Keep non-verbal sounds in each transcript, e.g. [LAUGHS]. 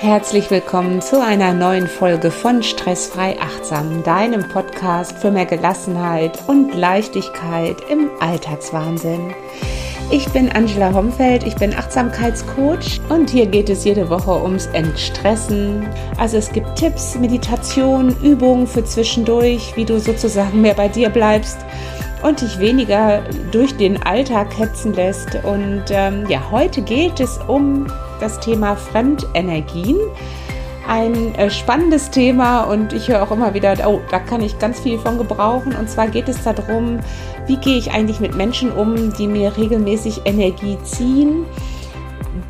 Herzlich willkommen zu einer neuen Folge von Stressfrei Achtsam, deinem Podcast für mehr Gelassenheit und Leichtigkeit im Alltagswahnsinn. Ich bin Angela Homfeld, ich bin Achtsamkeitscoach und hier geht es jede Woche ums Entstressen. Also es gibt Tipps, Meditation, Übungen für zwischendurch, wie du sozusagen mehr bei dir bleibst und dich weniger durch den Alltag hetzen lässt. Und ähm, ja, heute geht es um das Thema Fremdenergien. Ein äh, spannendes Thema und ich höre auch immer wieder, oh, da kann ich ganz viel von gebrauchen. Und zwar geht es darum, wie gehe ich eigentlich mit Menschen um, die mir regelmäßig Energie ziehen,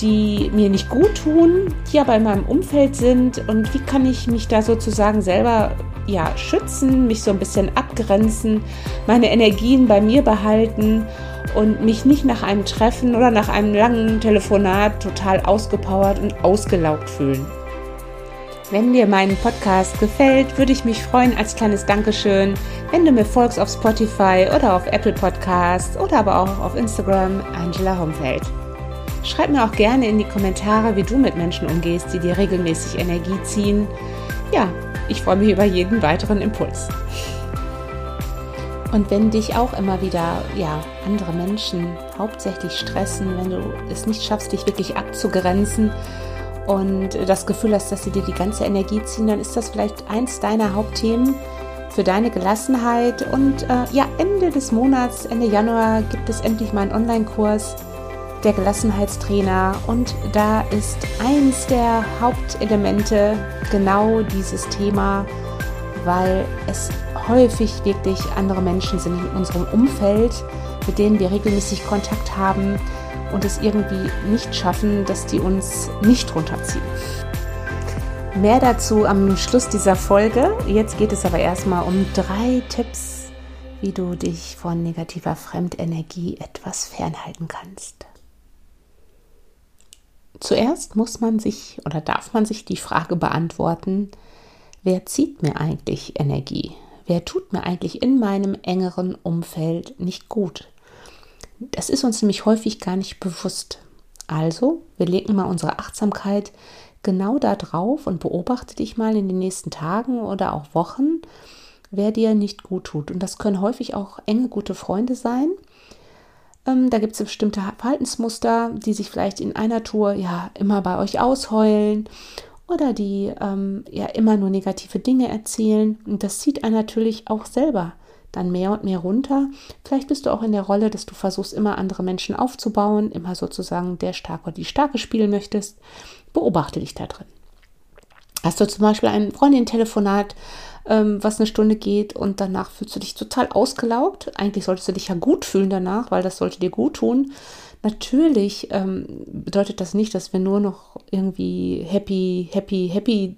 die mir nicht gut tun, die aber in meinem Umfeld sind und wie kann ich mich da sozusagen selber ja, schützen, mich so ein bisschen abgrenzen, meine Energien bei mir behalten und mich nicht nach einem Treffen oder nach einem langen Telefonat total ausgepowert und ausgelaugt fühlen. Wenn dir mein Podcast gefällt, würde ich mich freuen als kleines Dankeschön, wenn du mir folgst auf Spotify oder auf Apple Podcasts oder aber auch auf Instagram Angela Homfeld. Schreib mir auch gerne in die Kommentare, wie du mit Menschen umgehst, die dir regelmäßig Energie ziehen. Ja, ich freue mich über jeden weiteren Impuls. Und wenn dich auch immer wieder ja, andere Menschen hauptsächlich stressen, wenn du es nicht schaffst, dich wirklich abzugrenzen und das Gefühl hast, dass sie dir die ganze Energie ziehen, dann ist das vielleicht eins deiner Hauptthemen für deine Gelassenheit. Und äh, ja, Ende des Monats, Ende Januar, gibt es endlich meinen Online-Kurs der Gelassenheitstrainer und da ist eins der Hauptelemente genau dieses Thema, weil es häufig wirklich andere Menschen sind in unserem Umfeld, mit denen wir regelmäßig Kontakt haben und es irgendwie nicht schaffen, dass die uns nicht runterziehen. Mehr dazu am Schluss dieser Folge. Jetzt geht es aber erstmal um drei Tipps, wie du dich von negativer Fremdenergie etwas fernhalten kannst. Zuerst muss man sich oder darf man sich die Frage beantworten, wer zieht mir eigentlich Energie? Wer tut mir eigentlich in meinem engeren Umfeld nicht gut? Das ist uns nämlich häufig gar nicht bewusst. Also, wir legen mal unsere Achtsamkeit genau da drauf und beobachte dich mal in den nächsten Tagen oder auch Wochen, wer dir nicht gut tut. Und das können häufig auch enge, gute Freunde sein ähm, da gibt es bestimmte Verhaltensmuster, die sich vielleicht in einer Tour ja immer bei euch ausheulen oder die ähm, ja immer nur negative Dinge erzählen. Und das zieht einen natürlich auch selber dann mehr und mehr runter. Vielleicht bist du auch in der Rolle, dass du versuchst, immer andere Menschen aufzubauen, immer sozusagen der Starke oder die Starke spielen möchtest. Beobachte dich da drin. Hast du zum Beispiel ein Freundin-Telefonat, ähm, was eine Stunde geht und danach fühlst du dich total ausgelaugt. Eigentlich solltest du dich ja gut fühlen danach, weil das sollte dir gut tun. Natürlich ähm, bedeutet das nicht, dass wir nur noch irgendwie happy, happy, happy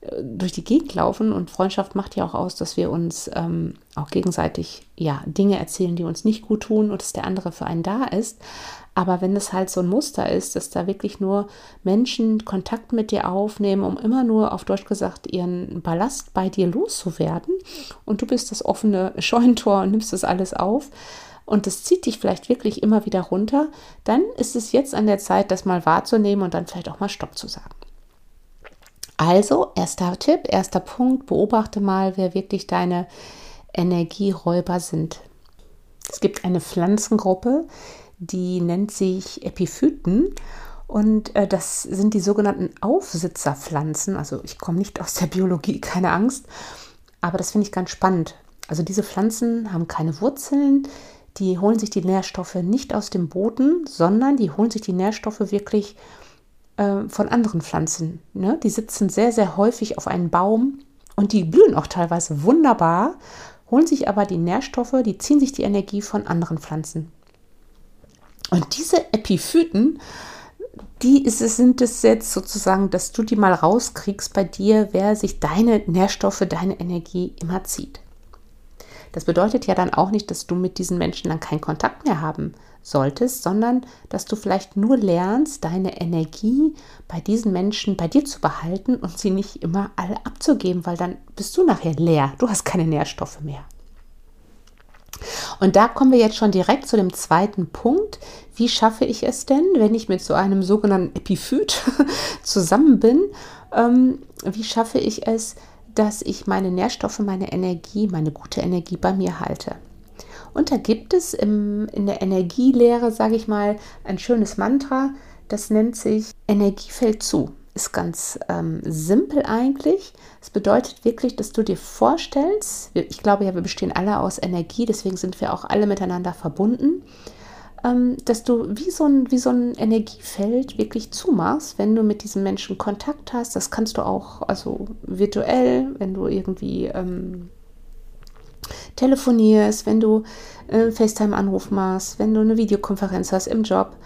äh, durch die Gegend laufen. Und Freundschaft macht ja auch aus, dass wir uns ähm, auch gegenseitig ja, Dinge erzählen, die uns nicht gut tun und dass der andere für einen da ist. Aber wenn es halt so ein Muster ist, dass da wirklich nur Menschen Kontakt mit dir aufnehmen, um immer nur auf Deutsch gesagt ihren Ballast bei dir loszuwerden und du bist das offene [LAUGHS] Scheunentor und nimmst das alles auf und das zieht dich vielleicht wirklich immer wieder runter, dann ist es jetzt an der Zeit, das mal wahrzunehmen und dann vielleicht auch mal Stopp zu sagen. Also, erster Tipp, erster Punkt, beobachte mal, wer wirklich deine Energieräuber sind. Es gibt eine Pflanzengruppe, die nennt sich Epiphyten. Und äh, das sind die sogenannten Aufsitzerpflanzen. Also ich komme nicht aus der Biologie, [LAUGHS] keine Angst. Aber das finde ich ganz spannend. Also diese Pflanzen haben keine Wurzeln, die holen sich die Nährstoffe nicht aus dem Boden, sondern die holen sich die Nährstoffe wirklich äh, von anderen Pflanzen. Ne? Die sitzen sehr, sehr häufig auf einem Baum und die blühen auch teilweise wunderbar, holen sich aber die Nährstoffe, die ziehen sich die Energie von anderen Pflanzen. Und diese Epiphyten, die ist, sind es jetzt sozusagen, dass du die mal rauskriegst bei dir, wer sich deine Nährstoffe, deine Energie immer zieht. Das bedeutet ja dann auch nicht, dass du mit diesen Menschen dann keinen Kontakt mehr haben solltest, sondern dass du vielleicht nur lernst, deine Energie bei diesen Menschen bei dir zu behalten und sie nicht immer alle abzugeben, weil dann bist du nachher leer. Du hast keine Nährstoffe mehr. Und da kommen wir jetzt schon direkt zu dem zweiten Punkt. Wie schaffe ich es denn, wenn ich mit so einem sogenannten Epiphyt [LAUGHS] zusammen bin? Ähm, wie schaffe ich es, dass ich meine Nährstoffe, meine Energie, meine gute Energie bei mir halte? Und da gibt es im, in der Energielehre, sage ich mal, ein schönes Mantra, das nennt sich Energie fällt zu ist ganz ähm, simpel eigentlich. Es bedeutet wirklich, dass du dir vorstellst, ich glaube ja, wir bestehen alle aus Energie, deswegen sind wir auch alle miteinander verbunden, ähm, dass du wie so, ein, wie so ein Energiefeld wirklich zumachst, wenn du mit diesem Menschen Kontakt hast. Das kannst du auch also virtuell, wenn du irgendwie ähm, telefonierst, wenn du äh, FaceTime-Anruf machst, wenn du eine Videokonferenz hast im Job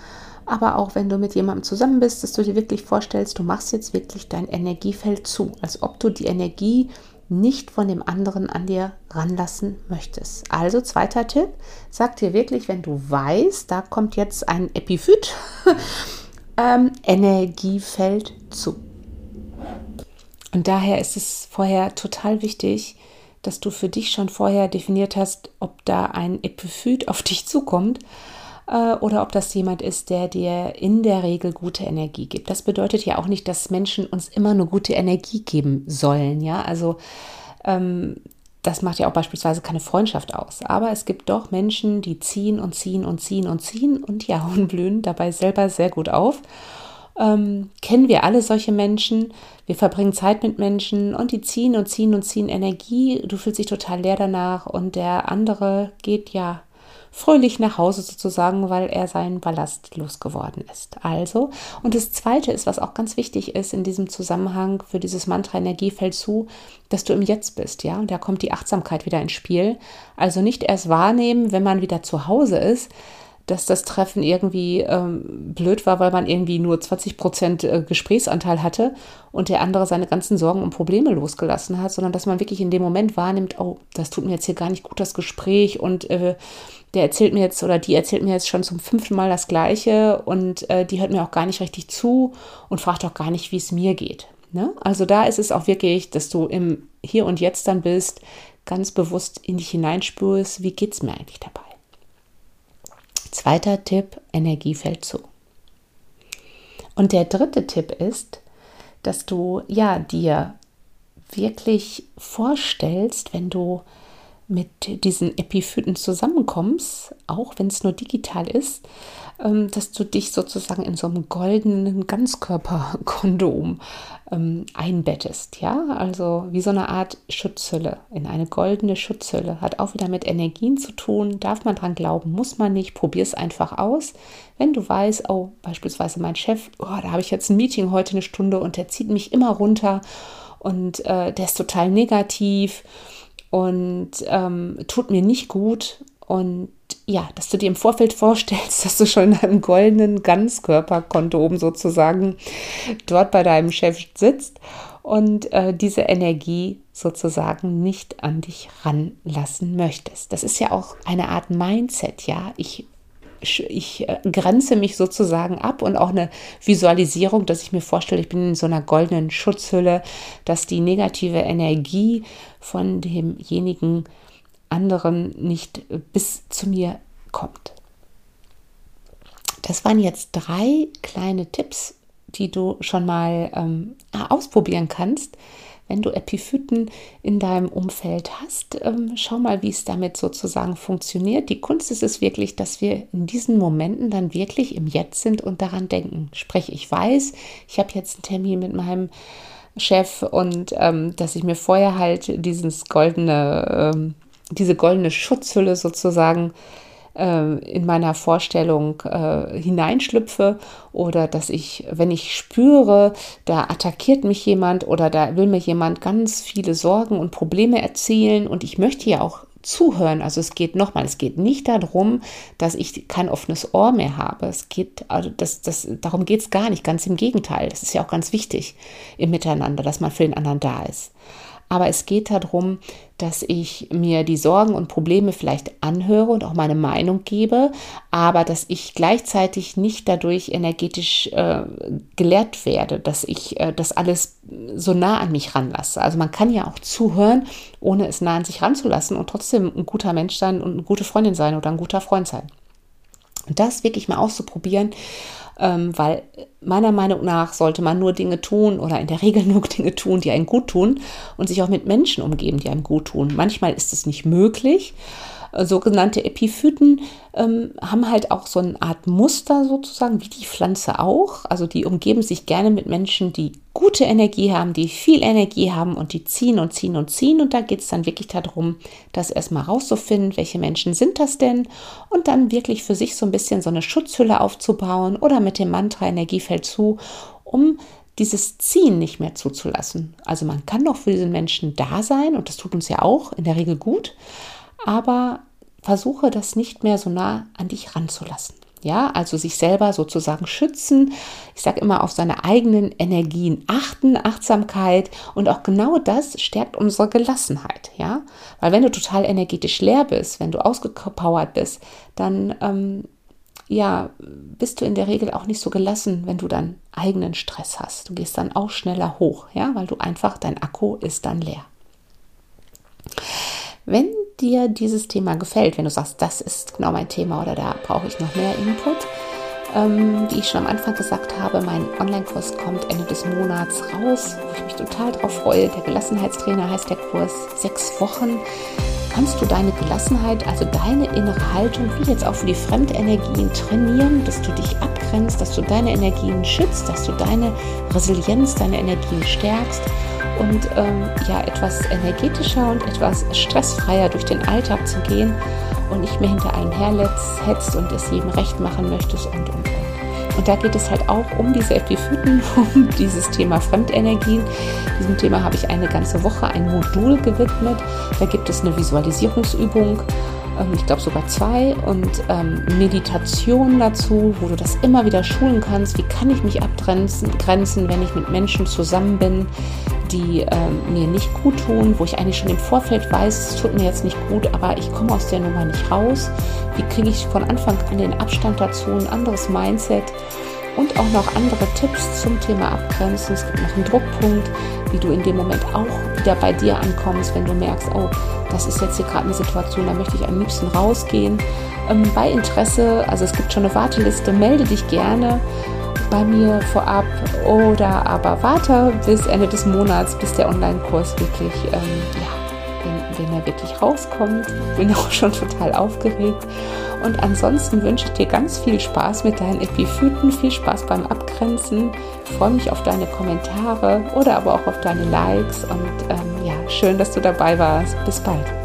aber auch wenn du mit jemandem zusammen bist, dass du dir wirklich vorstellst, du machst jetzt wirklich dein Energiefeld zu, als ob du die Energie nicht von dem anderen an dir ranlassen möchtest. Also zweiter Tipp, sag dir wirklich, wenn du weißt, da kommt jetzt ein Epiphyt, [LAUGHS] ähm, Energiefeld zu. Und daher ist es vorher total wichtig, dass du für dich schon vorher definiert hast, ob da ein Epiphyt auf dich zukommt äh, oder ob das jemand ist, der dir in der Regel gute Energie gibt. Das bedeutet ja auch nicht, dass Menschen uns immer nur gute Energie geben sollen. Ja, also ähm, das macht ja auch beispielsweise keine Freundschaft aus. Aber es gibt doch Menschen, die ziehen und ziehen und ziehen und ziehen und ja, [LAUGHS] und blühen dabei selber sehr gut auf. Ähm, kennen wir alle solche Menschen. Wir verbringen Zeit mit Menschen und die ziehen und ziehen und ziehen Energie. Du fühlst dich total leer danach und der andere geht ja fröhlich nach Hause sozusagen, weil er seinen Ballast losgeworden ist. Also, und das Zweite ist, was auch ganz wichtig ist in diesem Zusammenhang für dieses Mantra Energie fällt zu, dass du im Jetzt bist, ja, und da kommt die Achtsamkeit wieder ins Spiel. Also nicht erst wahrnehmen, wenn man wieder zu Hause ist, dass das Treffen irgendwie ähm, blöd war, weil man irgendwie nur 20 Prozent äh, Gesprächsanteil hatte und der andere seine ganzen Sorgen und Probleme losgelassen hat, sondern dass man wirklich in dem Moment wahrnimmt, oh, das tut mir jetzt hier gar nicht gut, das Gespräch und äh, der erzählt mir jetzt oder die erzählt mir jetzt schon zum fünften Mal das Gleiche und äh, die hört mir auch gar nicht richtig zu und fragt auch gar nicht, wie es mir geht. Ne? Also da ist es auch wirklich, dass du im Hier und Jetzt dann bist, ganz bewusst in dich hineinspürst, wie geht es mir eigentlich dabei. Zweiter Tipp, Energie fällt zu. Und der dritte Tipp ist, dass du ja dir wirklich vorstellst, wenn du mit diesen Epiphyten zusammenkommst, auch wenn es nur digital ist, ähm, dass du dich sozusagen in so einem goldenen Ganzkörperkondom ähm, einbettest. Ja, also wie so eine Art Schutzhülle, in eine goldene Schutzhülle. Hat auch wieder mit Energien zu tun. Darf man dran glauben, muss man nicht. Probier es einfach aus. Wenn du weißt, oh, beispielsweise mein Chef, oh, da habe ich jetzt ein Meeting heute eine Stunde und der zieht mich immer runter und äh, der ist total negativ und ähm, tut mir nicht gut. Und ja, dass du dir im Vorfeld vorstellst, [LAUGHS] dass du schon in einem goldenen Ganzkörperkondom sozusagen dort bei deinem Chef sitzt und äh, diese Energie sozusagen nicht an dich ranlassen möchtest. Das ist ja auch eine Art Mindset, ja. Ich ich äh, grenze mich sozusagen ab und auch eine Visualisierung, dass ich mir vorstelle, ich bin in so einer goldenen Schutzhülle, dass die negative Energie von demjenigen anderen nicht bis zu mir kommt. Das waren jetzt drei kleine Tipps, die du schon mal ähm, ausprobieren kannst, wenn du Epiphyten in deinem Umfeld hast, ähm, schau mal, wie es damit sozusagen funktioniert. Die Kunst ist es wirklich, dass wir in diesen Momenten dann wirklich im Jetzt sind und daran denken. Sprich, ich weiß, ich habe jetzt einen Termin mit meinem Chef und ähm, dass ich mir vorher halt dieses goldene, ähm, diese goldene Schutzhülle sozusagen äh, in meiner Vorstellung äh, hineinschlüpfe oder dass ich, wenn ich spüre, da attackiert mich jemand oder da will mir jemand ganz viele Sorgen und Probleme erzählen und ich möchte ja auch zuhören. Also es geht nochmal, es geht nicht darum, dass ich kein offenes Ohr mehr habe. Es geht, also das, das, darum geht es gar nicht, ganz im Gegenteil. Das ist ja auch ganz wichtig im Miteinander, dass man für den anderen da ist. Aber es geht darum, dass ich mir die Sorgen und Probleme vielleicht anhöre und auch meine Meinung gebe, aber dass ich gleichzeitig nicht dadurch energetisch äh, gelehrt werde, dass ich äh, das alles so nah an mich ranlasse. Also man kann ja auch zuhören, ohne es nah an sich ranzulassen und trotzdem ein guter Mensch sein und eine gute Freundin sein oder ein guter Freund sein. Und das wirklich mal auszuprobieren ähm, weil meiner Meinung nach sollte man nur Dinge tun oder in der Regel [LAUGHS] nur Dinge tun, die einen gut tun und sich auch mit Menschen umgeben, die einem gut tun. Manchmal ist es nicht möglich sogenannte Epiphyten ähm, haben halt auch so eine Art Muster sozusagen, wie die Pflanze auch. Also die umgeben sich gerne mit Menschen, die gute Energie haben, die viel Energie haben und die ziehen und ziehen und ziehen. Und da geht es dann wirklich darum, das erstmal rauszufinden, welche Menschen sind das denn und dann wirklich für sich so ein bisschen so eine Schutzhülle aufzubauen oder mit dem Mantra Energiefeld zu, um dieses Ziehen nicht mehr zuzulassen. Also man kann doch für diesen Menschen da sein und das tut uns ja auch in der Regel gut, aber versuche das nicht mehr so nah an dich ranzulassen. Ja, also sich selber sozusagen schützen. Ich sage immer auf seine eigenen Energien achten, Achtsamkeit und auch genau das stärkt unsere Gelassenheit. Ja, weil wenn du total energetisch leer bist, wenn du ausgepowert bist, dann ähm, ja, bist du in der Regel auch nicht so gelassen, wenn du dann eigenen Stress hast. Du gehst dann auch schneller hoch, ja, weil du einfach, dein Akku ist dann leer. Wenn dir dieses Thema gefällt, wenn du sagst, das ist genau mein Thema oder da brauche ich noch mehr Input, ähm, wie ich schon am Anfang gesagt habe, mein Online-Kurs kommt Ende des Monats raus, wo ich mich total drauf freue. Der Gelassenheitstrainer heißt der Kurs. Sechs Wochen kannst du deine Gelassenheit, also deine innere Haltung, wie jetzt auch für die Fremdenergien trainieren, dass du dich abgrenzt, dass du deine Energien schützt, dass du deine Resilienz, deine Energien stärkst und ähm, ja etwas energetischer und etwas stressfreier durch den Alltag zu gehen und nicht mehr hinter einen herhetzt und es jedem recht machen möchtest und und und. Und da geht es halt auch um diese Epiphyten, [LAUGHS] um dieses Thema Fremdenergien. Diesem Thema habe ich eine ganze Woche ein Modul gewidmet. Da gibt es eine Visualisierungsübung ich glaube sogar zwei, und ähm, Meditation dazu, wo du das immer wieder schulen kannst. Wie kann ich mich abgrenzen, grenzen, wenn ich mit Menschen zusammen bin, die ähm, mir nicht gut tun, wo ich eigentlich schon im Vorfeld weiß, es tut mir jetzt nicht gut, aber ich komme aus der Nummer nicht raus. Wie kriege ich von Anfang an den Abstand dazu, ein anderes Mindset? und auch noch andere Tipps zum Thema Abgrenzen. Es gibt noch einen Druckpunkt, wie du in dem Moment auch wieder bei dir ankommst, wenn du merkst, oh, das ist jetzt hier gerade eine Situation, da möchte ich am liebsten rausgehen. Ähm, bei Interesse, also es gibt schon eine Warteliste, melde dich gerne bei mir vorab oder aber warte bis Ende des Monats, bis der Online-Kurs wirklich ähm, ja, wenn er wirklich rauskommt. Bin auch schon total aufgeregt. Und ansonsten wünsche ich dir ganz viel Spaß mit deinen Epiphyten, viel Spaß beim Abgrenzen. Ich freue mich auf deine Kommentare oder aber auch auf deine Likes. Und ähm, ja, schön, dass du dabei warst. Bis bald.